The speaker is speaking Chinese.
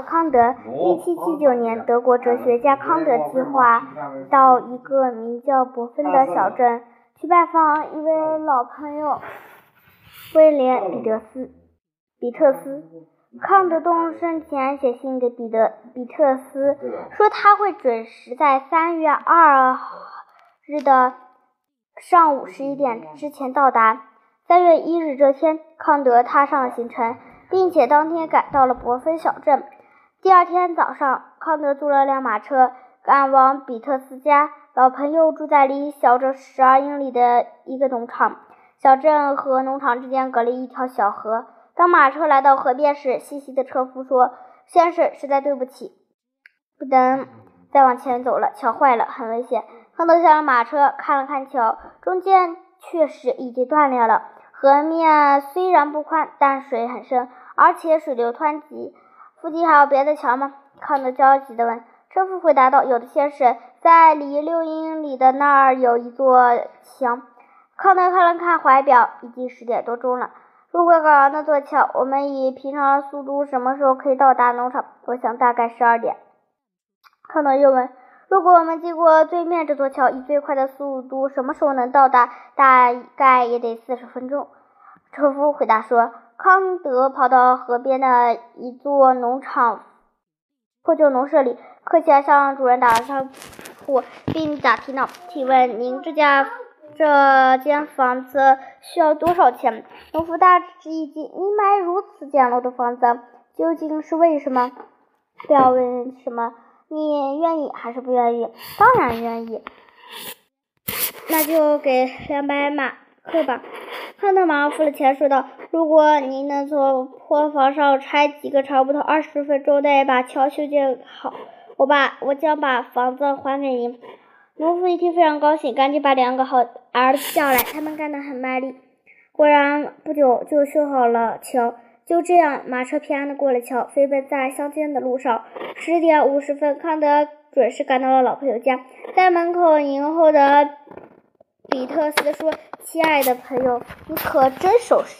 康德，一七七九年，德国哲学家康德计划到一个名叫伯芬的小镇去拜访一位老朋友威廉·彼得斯比特斯。康德动身前写信给彼得比特斯，说他会准时在三月二日的上午十一点之前到达。三月一日这天，康德踏上了行程，并且当天赶到了伯芬小镇。第二天早上，康德租了辆马车，赶往比特斯家。老朋友住在离小镇十二英里的一个农场，小镇和农场之间隔了一条小河。当马车来到河边时，细细的车夫说：“先生，实在对不起，不能再往前走了，桥坏了，很危险。”康德下了马车，看了看桥，中间确实已经断裂了。河面虽然不宽，但水很深，而且水流湍急。附近还有别的桥吗？康德焦急地问。车夫回答道：“有的，先生，在离六英里的那儿有一座桥。”康德看了看怀表，已经十点多钟了。如果赶上那座桥，我们以平常的速度什么时候可以到达农场？我想大概十二点。康德又问：“如果我们经过对面这座桥，以最快的速度，什么时候能到达？大概也得四十分钟。”车夫回答说。康德跑到河边的一座农场破旧农舍里，客气地向主人打招呼，并打听道：“请问您这家这间房子需要多少钱？”农夫大吃一惊：“你买如此简陋的房子，究竟是为什么？”“不要问什么，你愿意还是不愿意？”“当然愿意。”“那就给两百马克吧。”康德马上付了钱，说道：“如果您能从破房上拆几个长木头，二十分钟内把桥修建好，我把我将把房子还给您。”农夫一听非常高兴，赶紧把两个好儿子叫来，他们干得很卖力。果然，不久就修好了桥。就这样，马车平安地过了桥，飞奔在乡间的路上。十点五十分，康德准时赶到了老朋友家，在门口迎候的。比特斯说：“亲爱的朋友，你可真守时。”